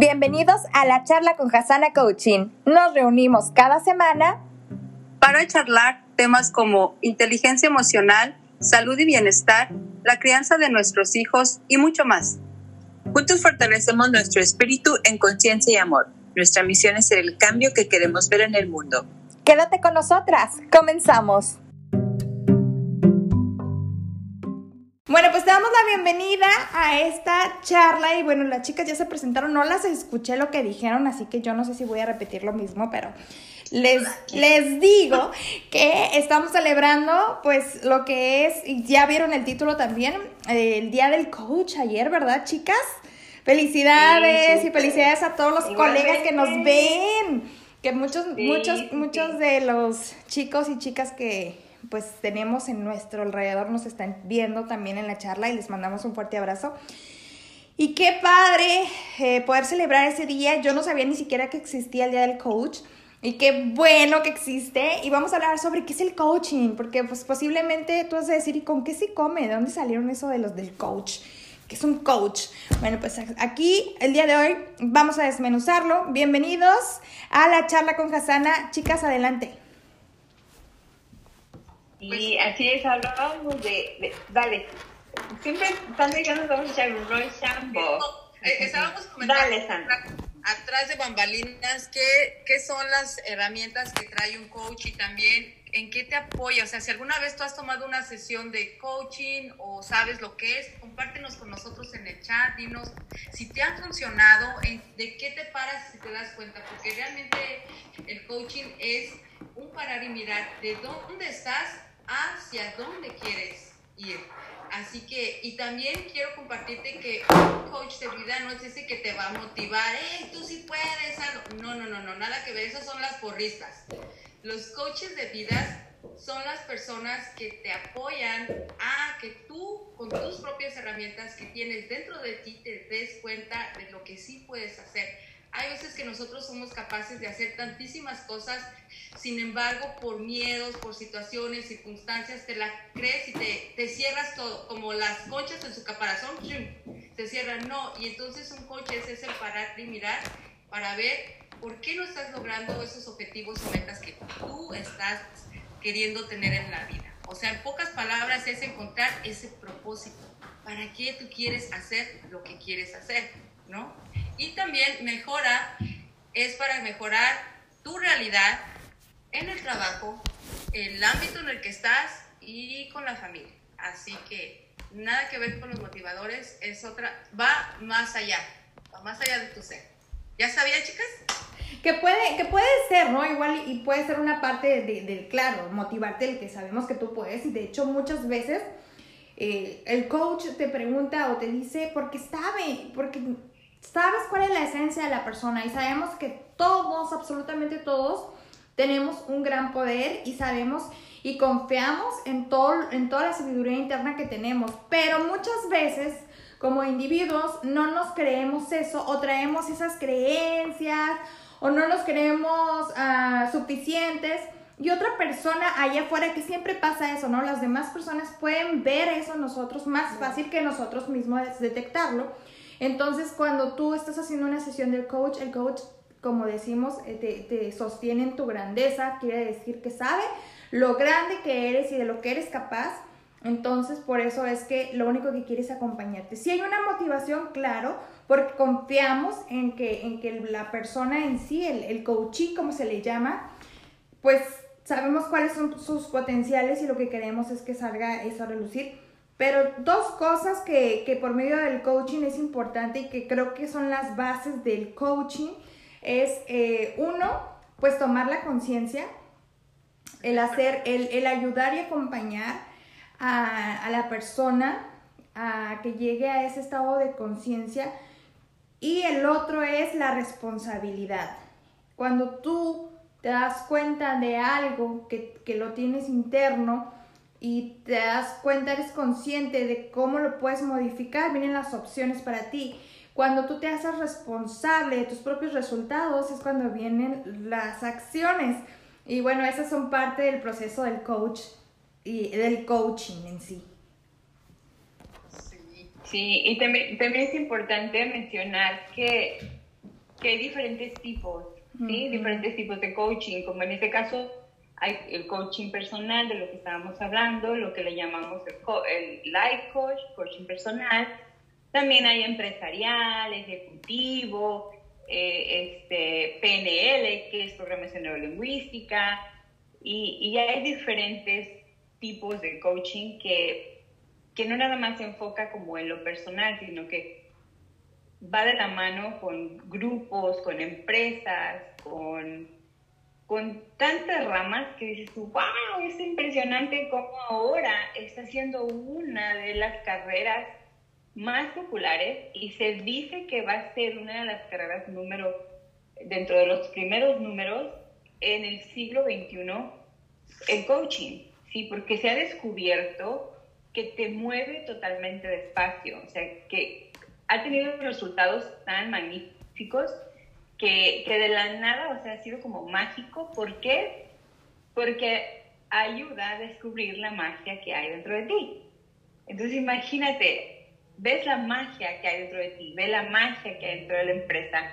Bienvenidos a la charla con Hasana Coaching. Nos reunimos cada semana para charlar temas como inteligencia emocional, salud y bienestar, la crianza de nuestros hijos y mucho más. Juntos fortalecemos nuestro espíritu en conciencia y amor. Nuestra misión es ser el cambio que queremos ver en el mundo. Quédate con nosotras. Comenzamos. La bienvenida a esta charla. Y bueno, las chicas ya se presentaron, no las escuché lo que dijeron, así que yo no sé si voy a repetir lo mismo, pero les, les digo que estamos celebrando pues lo que es, y ya vieron el título también, el Día del Coach ayer, ¿verdad chicas? Felicidades y felicidades a todos los colegas que nos ven, que muchos, muchos, muchos de los chicos y chicas que pues tenemos en nuestro alrededor, nos están viendo también en la charla y les mandamos un fuerte abrazo. Y qué padre eh, poder celebrar ese día. Yo no sabía ni siquiera que existía el Día del Coach. Y qué bueno que existe. Y vamos a hablar sobre qué es el coaching. Porque pues posiblemente tú vas a decir, ¿y con qué se come? ¿De dónde salieron eso de los del coach? ¿Qué es un coach? Bueno, pues aquí el día de hoy vamos a desmenuzarlo. Bienvenidos a la charla con Hasana. Chicas, adelante. Y así es, hablábamos de, Dale. Siempre están diciendo que vamos a echar un rol shampoo. Eh, estábamos comentando atrás de bambalinas ¿qué, qué son las herramientas que trae un coach y también en qué te apoya. O sea, si alguna vez tú has tomado una sesión de coaching o sabes lo que es, compártenos con nosotros en el chat, dinos si te ha funcionado, de qué te paras si te das cuenta, porque realmente el coaching es un parar y mirar de dónde estás hacia dónde quieres ir. Así que, y también quiero compartirte que un coach de vida no es ese que te va a motivar, hey, tú sí puedes, no, no, no, no, nada que ver, esas son las porristas. Los coaches de vida son las personas que te apoyan a que tú, con tus propias herramientas que tienes dentro de ti, te des cuenta de lo que sí puedes hacer hay veces que nosotros somos capaces de hacer tantísimas cosas, sin embargo, por miedos, por situaciones, circunstancias, te la crees y te, te cierras todo, como las conchas en su caparazón, te cierran. No, y entonces un coche es ese parar y mirar para ver por qué no estás logrando esos objetivos o metas que tú estás queriendo tener en la vida. O sea, en pocas palabras es encontrar ese propósito. ¿Para qué tú quieres hacer lo que quieres hacer? ¿No? Y también mejora, es para mejorar tu realidad en el trabajo, el ámbito en el que estás y con la familia. Así que nada que ver con los motivadores, es otra, va más allá, va más allá de tu ser. ¿Ya sabía, chicas? Que puede, que puede ser, ¿no? Igual y puede ser una parte de, claro, motivarte el que sabemos que tú puedes. Y de hecho muchas veces eh, el coach te pregunta o te dice porque sabe, porque sabes cuál es la esencia de la persona y sabemos que todos, absolutamente todos, tenemos un gran poder y sabemos y confiamos en, todo, en toda la sabiduría interna que tenemos. Pero muchas veces, como individuos, no nos creemos eso o traemos esas creencias o no nos creemos ah, suficientes. Y otra persona allá afuera, que siempre pasa eso, ¿no? Las demás personas pueden ver eso nosotros más fácil que nosotros mismos detectarlo. Entonces, cuando tú estás haciendo una sesión del coach, el coach, como decimos, eh, te, sostiene en tu grandeza, quiere decir que sabe lo grande que eres y de lo que eres capaz. Entonces, por eso es que lo único que quiere es acompañarte. Si hay una motivación, claro, porque confiamos en que, en que la persona en sí, el, el coachee, como se le llama, pues sabemos cuáles son sus potenciales y lo que queremos es que salga eso a relucir. Pero dos cosas que, por medio del coaching es importante y que creo que son las bases del coaching es, eh, uno, pues tomar la conciencia, el hacer, el, ayudar y acompañar a, a, la persona a que llegue a ese estado de conciencia. Y el otro es la responsabilidad. Cuando tú te das cuenta de algo que, que lo tienes interno, y te das cuenta, eres consciente de cómo lo puedes modificar, vienen las opciones para ti. Cuando tú te haces responsable de tus propios resultados es cuando vienen las acciones. Y bueno, esas son parte del proceso del coach y del coaching en sí. Sí, y también, también es importante mencionar que que hay diferentes tipos, ¿sí? Diferentes tipos de coaching, como en este caso hay el coaching personal de lo que estábamos hablando, lo que le llamamos el, el life coach, coaching personal. También hay empresarial, ejecutivo, eh, este, PNL, que es programación neurolingüística, y, y hay diferentes tipos de coaching que, que no nada más se enfoca como en lo personal, sino que va de la mano con grupos, con empresas, con, con tantas ramas que dices wow, es impresionante cómo ahora está siendo una de las carreras más populares y se dice que va a ser una de las carreras número, dentro de los primeros números en el siglo XXI, el coaching, ¿sí? Porque se ha descubierto que te mueve totalmente despacio, o sea, que ha tenido resultados tan magníficos que, de la nada, o sea, ha sido como mágico. ¿Por qué? Porque ayuda a descubrir la magia que hay dentro de ti. Entonces imagínate, ves la magia que hay dentro de ti, ves la magia que hay dentro de la empresa,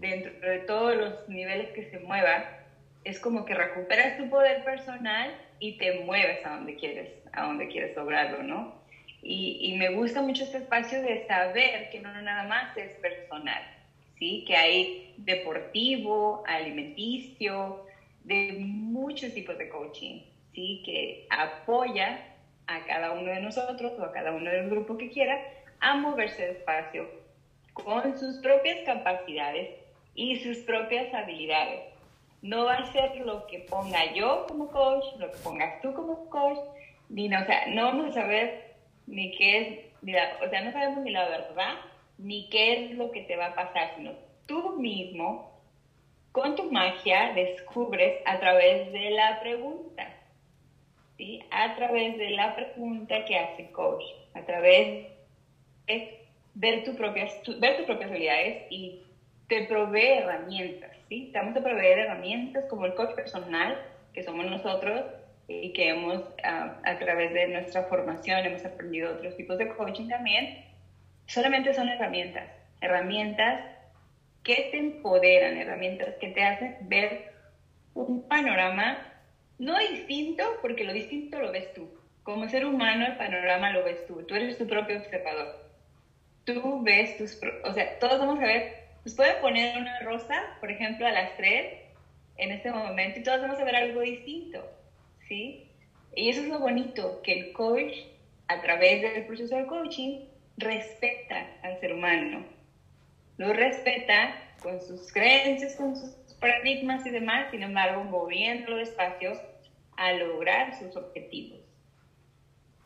dentro de todos los niveles que se mueva, es como que recuperas tu poder personal y te mueves a donde quieres, a donde quieres lograrlo, ¿no? Y, y, me gusta mucho este espacio de saber que no nada más es personal, ¿sí? Que hay deportivo, alimenticio, de muchos tipos de coaching, ¿sí? Que apoya a cada uno de nosotros o a cada uno del grupo que quiera a moverse despacio con sus propias capacidades y sus propias habilidades. No va a ser lo que ponga yo como coach, lo que pongas tú como coach, ni no, o sea, no vamos a saber ni qué es, o sea, no sabemos ni la verdad, ni qué es lo que te va a pasar, sino tú mismo, con tu magia, descubres a través de la pregunta, ¿sí? A través de la pregunta que hace coach, a través de ver, tu propias, ver tus propias habilidades y te provee herramientas, ¿sí? Te vamos a proveer herramientas como el coach personal, que somos nosotros, y que hemos, ah, a través de nuestra formación, hemos aprendido otros tipos de coaching también, solamente son herramientas, herramientas que te empoderan, herramientas que te hacen ver un panorama no distinto, porque lo distinto lo ves tú. Como ser humano, el panorama lo ves tú. Tú eres tu propio observador. Tú ves tus... O sea, todos vamos a ver... Nos pueden poner una rosa, por ejemplo, a las tres en este momento y todos vamos a ver algo distinto ¿sí? Y eso es lo bonito, que el coach, a través del proceso de coaching, respeta al ser humano. Lo respeta con sus creencias, con sus paradigmas y demás, sin embargo, moviéndolo despacio a lograr sus objetivos.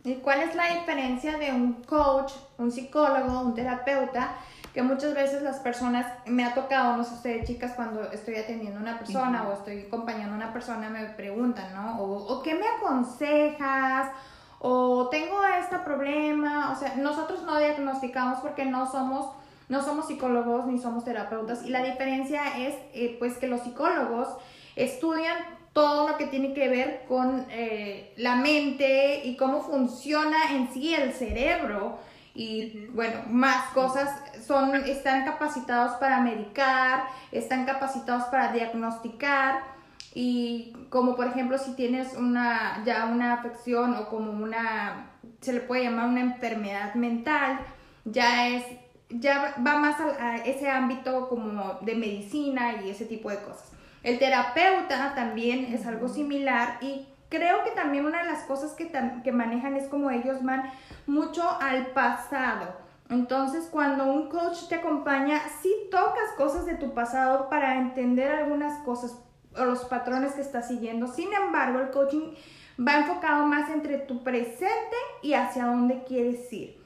¿Y cuál es la diferencia de un coach, un psicólogo, un terapeuta que muchas veces las personas, me ha tocado, no sé ustedes chicas, cuando estoy atendiendo a una persona o estoy acompañando a una persona, me preguntan, ¿no? O, ¿qué me aconsejas? O tengo este problema, o sea, nosotros no diagnosticamos porque no somos, no somos psicólogos ni somos terapeutas y la diferencia es eh, pues que los psicólogos estudian todo lo que tiene que ver con eh, la mente y cómo funciona en sí el cerebro y bueno, más cosas son, están capacitados para medicar, están capacitados para diagnosticar y como por ejemplo si tienes una, ya una afección o como una, se le puede llamar una enfermedad mental, ya es, ya va más a, ese ámbito como de medicina y ese tipo de cosas. El terapeuta también es algo similar y creo que también una de las cosas que, que manejan es como ellos van mucho al pasado. Entonces, cuando un coach te acompaña, sí tocas cosas de tu pasado para entender algunas cosas o los patrones que estás siguiendo. Sin embargo, el coaching va enfocado más entre tu presente y hacia dónde quieres ir.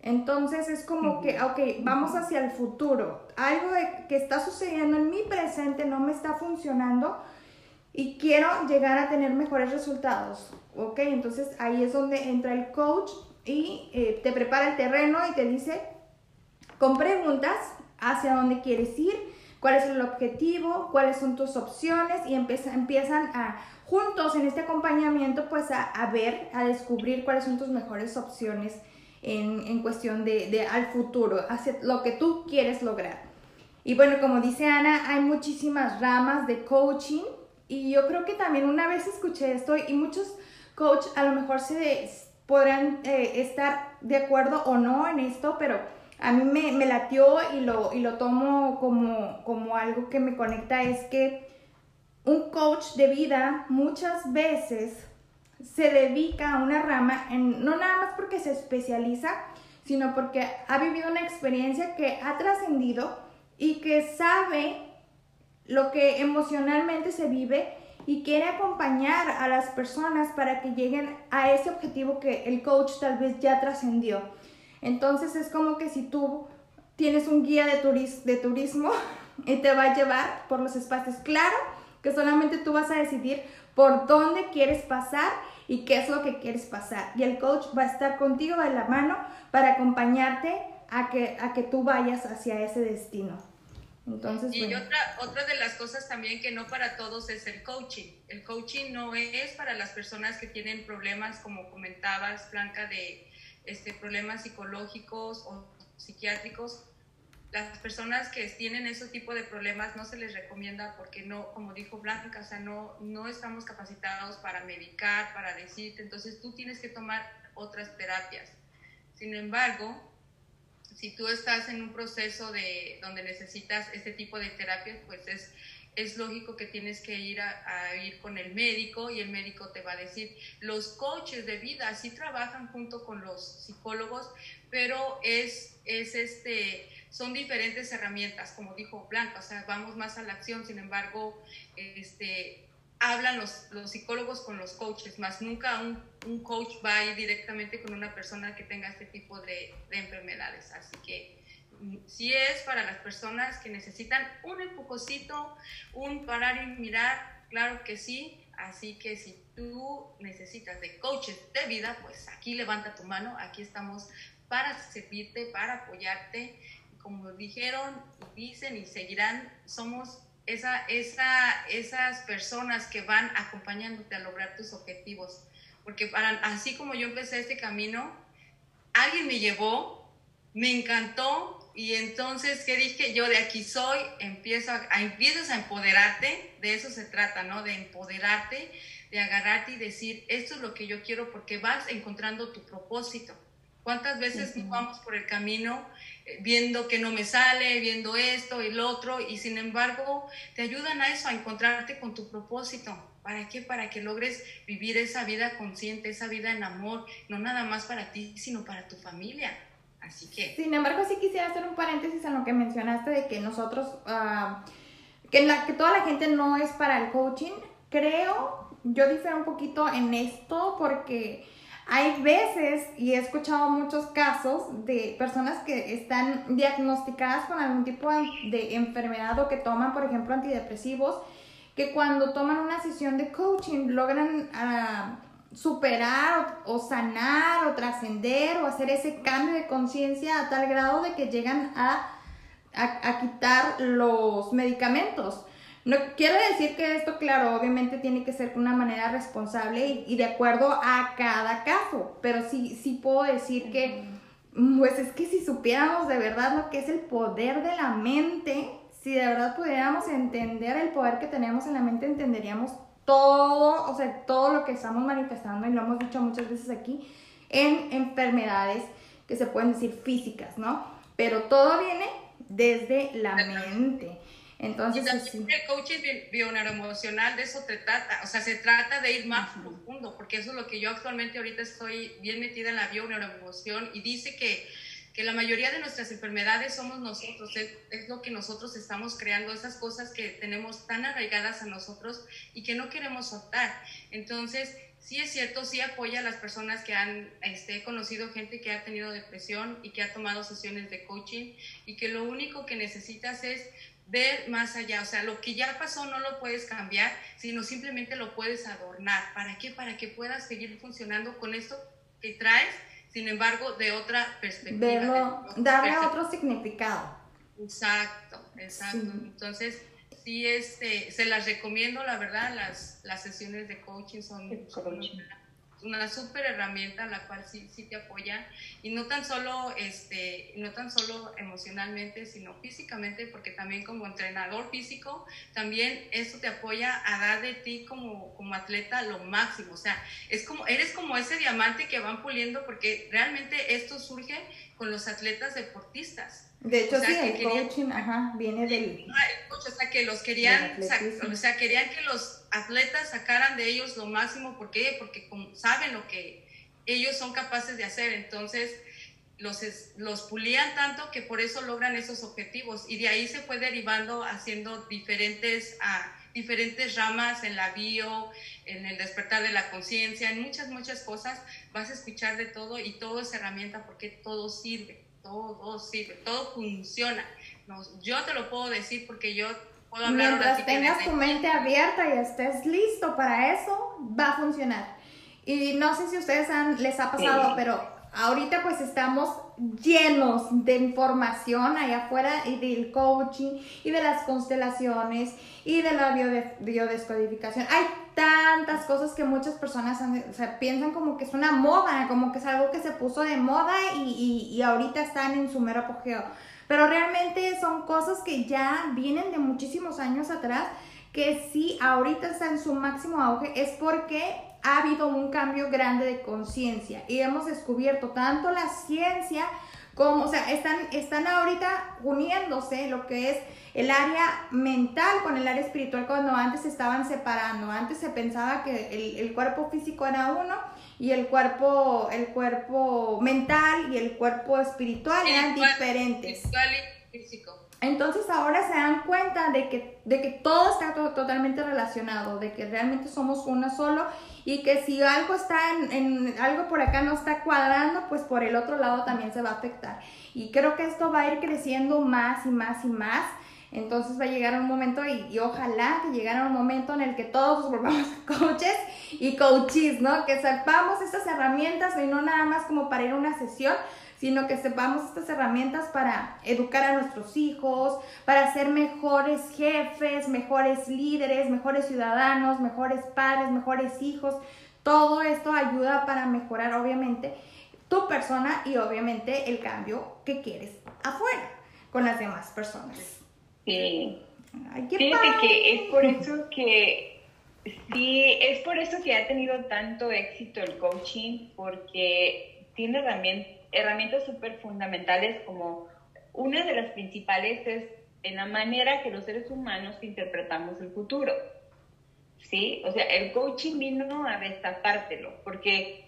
Entonces es como que, ok, vamos hacia el futuro. Algo que está sucediendo en mi presente no me está funcionando y quiero llegar a tener mejores resultados. Ok, entonces ahí es donde entra el coach y eh, te prepara el terreno y te dice con preguntas hacia dónde quieres ir, cuál es el objetivo, cuáles son tus opciones y empiezan a juntos en este acompañamiento pues a, ver, a descubrir cuáles son tus mejores opciones en, en cuestión de, de, al futuro, hacia lo que tú quieres lograr. Y bueno, como dice Ana, hay muchísimas ramas de coaching y yo creo que también una vez escuché esto y muchos coach a lo mejor se podrán eh, estar de acuerdo o no en esto, pero a mí me, me latió y lo, y lo tomo como, como algo que me conecta, es que un coach de vida muchas veces se dedica a una rama, en, no nada más porque se especializa, sino porque ha vivido una experiencia que ha trascendido y que sabe lo que emocionalmente se vive y quiere acompañar a las personas para que lleguen a ese objetivo que el coach tal vez ya trascendió. Entonces es como que si tú tienes un guía de, de turismo y te va a llevar por los espacios, claro que solamente tú vas a decidir por dónde quieres pasar y qué es lo que quieres pasar. Y el coach va a estar contigo de la mano para acompañarte a que, a que tú vayas hacia ese destino. Entonces, y otra, otra de las cosas también que no para todos es el coaching. El coaching no es para las personas que tienen problemas, como comentabas, Blanca, de este, problemas psicológicos o psiquiátricos. Las personas que tienen ese tipo de problemas no se les recomienda porque no, como dijo Blanca, o sea, no, no estamos capacitados para medicar, para decirte, entonces tú tienes que tomar otras terapias. Sin embargo, si tú estás en un proceso de donde necesitas este tipo de terapias, pues es, es lógico que tienes que ir a, ir con el médico y el médico te va a decir, los coaches de vida sí trabajan junto con los psicólogos, pero es, es este, son diferentes herramientas, como dijo Blanca, o sea, vamos más a la acción, sin embargo, este, hablan los, los psicólogos con los coaches, más nunca un, un, coach va a ir directamente con una persona que tenga este tipo de, de enfermedades. Así que si es para las personas que necesitan un empujocito, un parar y mirar, claro que sí. Así que si tú necesitas de coaches de vida, pues aquí levanta tu mano, aquí estamos para servirte, para apoyarte. Como dijeron, dicen y seguirán, somos esa, esa, esas personas que van acompañándote a lograr tus objetivos. Porque para, así como yo empecé este camino, alguien me llevó, me encantó y entonces, ¿qué dije? Yo de aquí soy, empiezo a, empiezas a empoderarte, de eso se trata, ¿no? De empoderarte, de agarrarte y decir, esto es lo que yo quiero porque vas encontrando tu propósito. ¿Cuántas veces uh vamos por el camino viendo que no me sale, viendo esto y lo otro, y sin embargo te ayudan a eso, a encontrarte con tu propósito. ¿Para qué? Para que logres vivir esa vida consciente, esa vida en amor, no nada más para ti, sino para tu familia. Así que... Sin embargo, sí quisiera hacer un paréntesis en lo que mencionaste de que nosotros, uh, que, la, que toda la gente no es para el coaching. Creo, yo difiero un poquito en esto porque hay veces, y he escuchado muchos casos de personas que están diagnosticadas con algún tipo de enfermedad o que toman, por ejemplo, antidepresivos, que cuando toman una sesión de coaching logran ah, superar o, sanar o trascender o hacer ese cambio de conciencia a tal grado de que llegan a, a quitar los medicamentos. No quiero decir que esto, claro, obviamente tiene que ser de una manera responsable y, de acuerdo a cada caso, pero sí, sí puedo decir que, pues es que si supiéramos de verdad lo que es el poder de la mente, si de verdad pudiéramos entender el poder que tenemos en la mente, entenderíamos todo, o sea, todo lo que estamos manifestando, y lo hemos dicho muchas veces aquí, en enfermedades que se pueden decir físicas, ¿no? Pero todo viene desde la mente. Entonces, y el coaching bio-neuroemocional de eso se trata, o sea, se trata de ir más profundo, porque eso es lo que yo actualmente ahorita estoy bien metida en la bio-neuroemoción y dice que, que la mayoría de nuestras enfermedades somos nosotros, es, lo que nosotros estamos creando, esas cosas que tenemos tan arraigadas a nosotros y que no queremos soltar. Entonces, sí es cierto, sí apoya a las personas que han este, conocido gente que ha tenido depresión y que ha tomado sesiones de coaching y que lo único que necesitas es ver más allá, o sea, lo que ya pasó no lo puedes cambiar, sino simplemente lo puedes adornar. ¿Para qué? Para que puedas seguir funcionando con esto que traes, sin embargo, de otra perspectiva. darle otro significado. Exacto, exacto. Entonces, sí, este, se las recomiendo, la verdad, las, las sesiones de coaching son, una súper herramienta la cual sí, sí te apoya y no tan solo este no tan solo emocionalmente sino físicamente porque también como entrenador físico también eso te apoya a dar de ti como, como atleta lo máximo. O sea es como eres como ese diamante que van puliendo porque realmente esto surge con los atletas deportistas. De hecho, sí, el coaching, ajá, viene del... o sea, que los querían, o sea, querían que los atletas sacaran de ellos lo máximo, ¿por qué? Porque saben lo que ellos son capaces de hacer, entonces los, los pulían tanto que por eso logran esos objetivos y de ahí se fue derivando haciendo diferentes, uh, diferentes ramas en la bio, en el despertar de la conciencia, en muchas, muchas cosas, vas a escuchar de todo y todo es herramienta porque todo sirve todo sirve, todo funciona. yo te lo puedo decir porque yo puedo Mientras tengas tu mente abierta y estés listo para eso, va a funcionar. Y no sé si ustedes han, les ha pasado, pero ahorita pues estamos llenos de información allá afuera y del coaching y de las constelaciones y de la biodescodificación. Hay tantas cosas que muchas personas piensan como que es una moda, como que es algo que se puso de moda y, y ahorita están en su mero apogeo. Pero realmente son cosas que ya vienen de muchísimos años atrás, que si ahorita está en su máximo auge es porque ha habido un cambio grande de conciencia y hemos descubierto tanto la ciencia como, o sea, están, están ahorita uniéndose lo que es el área mental con el área espiritual cuando antes se estaban separando. Antes se pensaba que el, cuerpo físico era uno y el cuerpo, el cuerpo mental y el cuerpo espiritual eran diferentes. físico. Entonces ahora se dan cuenta de que, de que todo está totalmente relacionado, de que realmente somos uno solo y que si algo está en, algo por acá no está cuadrando, pues por el otro lado también se va a afectar. Y creo que esto va a ir creciendo más y más y más. Entonces va a llegar un momento y, ojalá que llegara un momento en el que todos nos volvamos coaches y coaches, ¿no? Que sepamos estas herramientas y no nada más como para ir a una sesión, sino que sepamos estas herramientas para educar a nuestros hijos, para ser mejores jefes, mejores líderes, mejores ciudadanos, mejores padres, mejores hijos. Todo esto ayuda para mejorar, obviamente, tu persona y obviamente el cambio que quieres afuera con las demás personas. Sí. Fíjate que es por eso que sí, es por eso que ha tenido tanto éxito el coaching, porque tiene herramientas herramientas súper fundamentales como una de las principales es en la manera que los seres humanos interpretamos el futuro. ¿Sí? O sea, el coaching vino a destapártelo, porque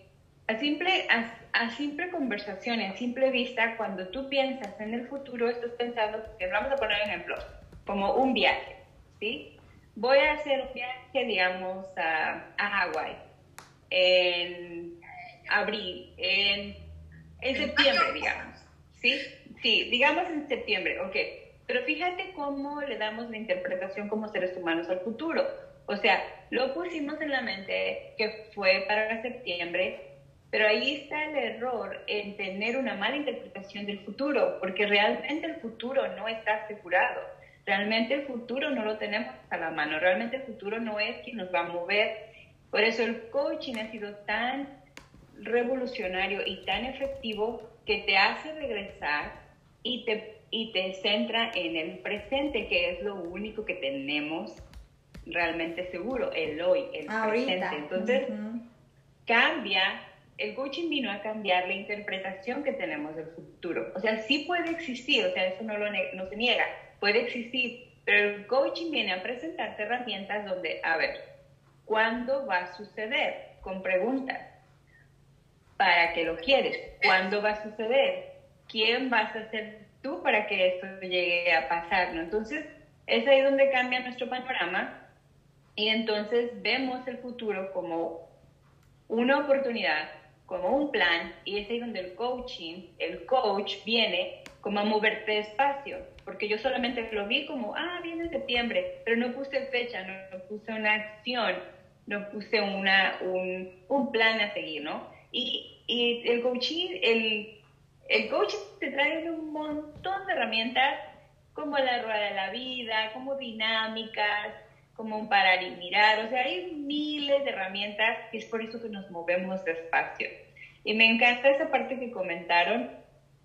a simple, a, simple conversación, a simple vista, cuando tú piensas en el futuro, estás pensando, que vamos a poner un ejemplo, como un viaje, ¿sí? Voy a hacer un viaje, digamos, a, a Hawái en abril, en en septiembre, digamos. ¿Sí? Sí, digamos en septiembre, ok. Pero fíjate cómo le damos la interpretación como seres humanos al futuro. O sea, lo pusimos en la mente que fue para septiembre, pero ahí está el error en tener una mala interpretación del futuro, porque realmente el futuro no está asegurado. Realmente el futuro no lo tenemos a la mano. Realmente el futuro no es quien nos va a mover. Por eso el coaching ha sido tan revolucionario y tan efectivo que te hace regresar y te, y te centra en el presente, que es lo único que tenemos realmente seguro, el hoy, el presente. Entonces, cambia, el coaching vino a cambiar la interpretación que tenemos del futuro. O sea, sí puede existir, o sea, eso no, lo no se niega, puede existir, pero el coaching viene a presentarte herramientas donde, a ver, ¿cuándo va a suceder? Con preguntas para qué lo quieres, cuándo va a suceder, quién vas a ser tú para que esto llegue a pasar, ¿no? Entonces, es ahí donde cambia nuestro panorama y entonces vemos el futuro como una oportunidad, como un plan y es ahí donde el coaching, el coach viene como a moverte despacio, porque yo solamente lo vi como, ah, viene septiembre, pero no puse fecha, no, puse una acción, no puse una, un, un plan a seguir, ¿no? Y, y el coaching, el, el coaching te trae un montón de herramientas como la rueda de la vida, como dinámicas, como un parar y mirar, o sea, hay miles de herramientas y es por eso que nos movemos despacio. Y me encanta esa parte que comentaron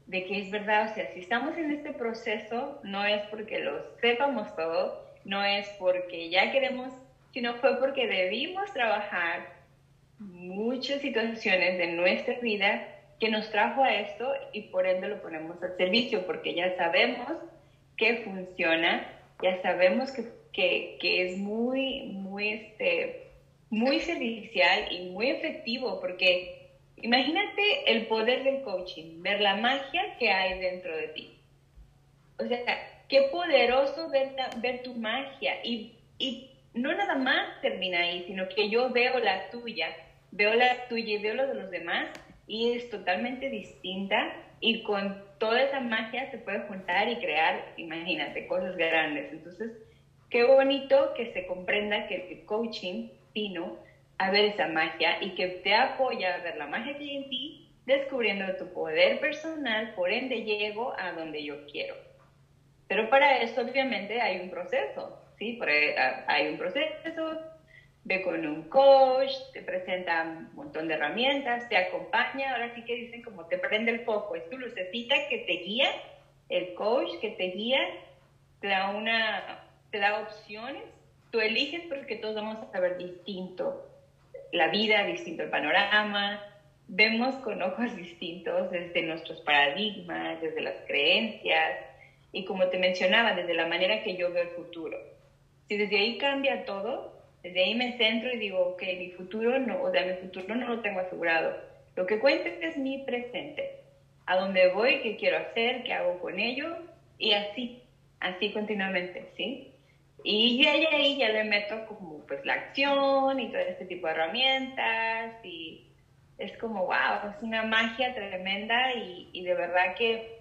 de que es verdad, o sea, si estamos en este proceso, no es porque lo sepamos todo, no es porque ya queremos, sino fue porque debimos trabajar muchas situaciones de nuestra vida que nos trajo a esto y por ende lo ponemos al servicio, porque ya sabemos que funciona, ya sabemos que que, que es muy, muy, este, muy servicial y muy efectivo, porque imagínate el poder del coaching, ver la magia que hay dentro de ti. O sea, qué poderoso ver, ver tu magia y, y no nada más termina ahí, sino que yo veo la tuya, veo la tuya y veo la de los demás y es totalmente distinta y con toda esa magia se puede juntar y crear, imagínate, cosas grandes. Entonces, qué bonito que se comprenda que el coaching vino a ver esa magia y que te apoya a ver la magia que hay en ti, descubriendo tu poder personal, por ende llego a donde yo quiero. Pero para eso obviamente hay un proceso, ¿sí? Hay un proceso, ve con un coach, te presenta un montón de herramientas, te acompaña, ahora sí que dicen como te prende el foco, es tu lucecita que te guía, el coach que te guía, te da una, te da opciones, tú eliges porque todos vamos a saber distinto la vida, distinto el panorama, vemos con ojos distintos desde nuestros paradigmas, desde las creencias y como te mencionaba, desde la manera que yo veo el futuro. Si desde ahí cambia todo, desde ahí me centro y digo, ok, mi futuro no, o sea, mi futuro no lo tengo asegurado. Lo que cuenta es mi presente, a dónde voy, qué quiero hacer, qué hago con ello y así, así continuamente, ¿sí? Y ya ahí ya le meto como pues la acción y todo este tipo de herramientas y es como, wow, es una magia tremenda y de verdad que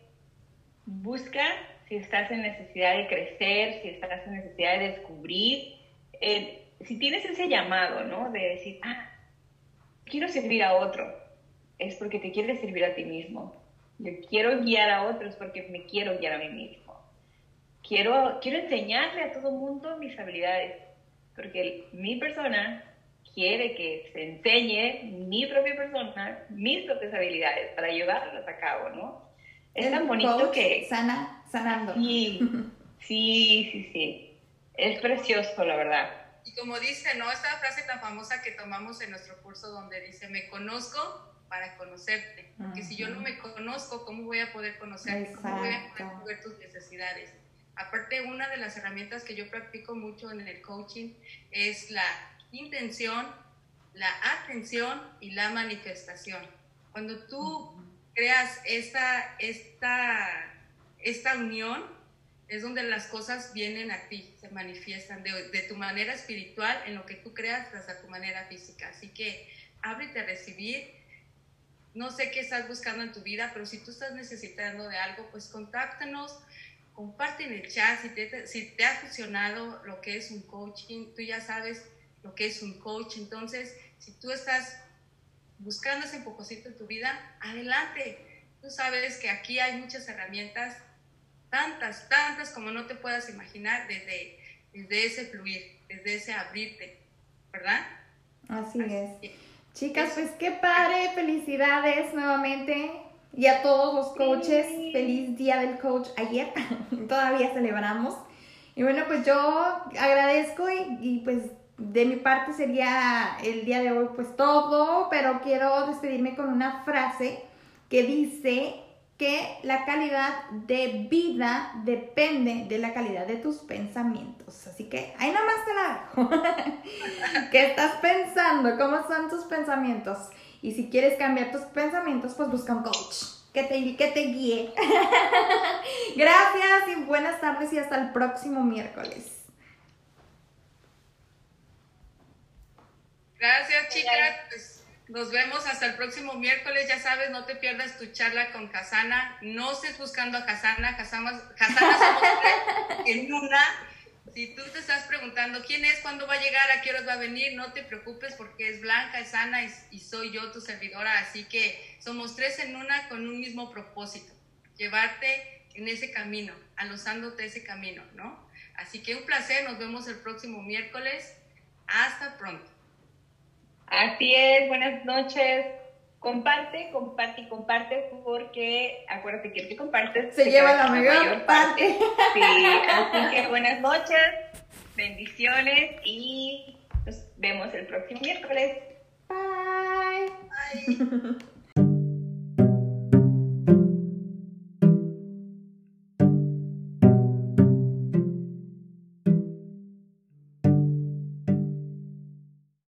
busca si estás en necesidad de crecer, si estás en necesidad de descubrir, eh, si tienes ese llamado, ¿no? De decir, ah, quiero servir a otro, es porque te quieres servir a ti mismo. Yo quiero guiar a otros porque me quiero guiar a mí mismo quiero, quiero enseñarle a todo el mundo mis habilidades, porque mi persona quiere que se enseñe mi propia persona, mis propias habilidades para llevarlas a cabo, ¿no? Es tan bonito que... Sana, sanando. Sí, sí, sí, sí. Es precioso, la verdad. Y como dice, ¿no? Esta frase tan famosa que tomamos en nuestro curso donde dice, me conozco para conocerte. Porque si yo no me conozco, ¿cómo voy a poder conocerte? ¿Cómo voy a poder ver tus necesidades? Aparte, una de las herramientas que yo practico mucho en el coaching es la intención, la atención y la manifestación. Cuando tú creas esta, esta, esta unión, es donde las cosas vienen a ti, se manifiestan de, tu manera espiritual en lo que tú creas hasta tu manera física. Así que ábrete a recibir. No sé qué estás buscando en tu vida, pero si tú estás necesitando de algo, pues contáctanos comparte en el chat si te, si te ha funcionado lo que es un coaching, tú ya sabes lo que es un coach, entonces si tú estás buscando ese empujocito en tu vida, adelante. Tú sabes que aquí hay muchas herramientas, tantas, tantas como no te puedas imaginar desde, desde ese fluir, desde ese abrirte, ¿verdad? Así, es. Chicas, pues qué padre, felicidades nuevamente y a todos los coaches, feliz día del coach ayer, todavía celebramos. Y bueno, pues yo agradezco y, y, pues de mi parte sería el día de hoy pues todo, pero quiero despedirme con una frase que dice que la calidad de vida depende de la calidad de tus pensamientos. Así que ahí nomás te la dejo. ¿Qué estás pensando? ¿Cómo son tus pensamientos? Y si quieres cambiar tus pensamientos, pues busca un coach que te, que te guíe. Gracias y buenas tardes y hasta el próximo miércoles. Gracias, chicas. Nos vemos hasta el próximo miércoles. Ya sabes, no te pierdas tu charla con Casana. No estés buscando a Casana. Casana, somos en una si tú te estás preguntando quién es, cuándo va a llegar, a qué horas va a venir, no te preocupes porque es blanca, es sana y, soy yo tu servidora. Así que somos tres en una con un mismo propósito, llevarte en ese camino, alosándote ese camino, ¿no? Así que un placer, nos vemos el próximo miércoles. Hasta pronto. Así es, buenas noches. Comparte, comparte y comparte porque acuérdate que el que comparte se, lleva la mayor, parte. Sí, así que buenas noches, bendiciones y nos vemos el próximo miércoles. Bye. Bye.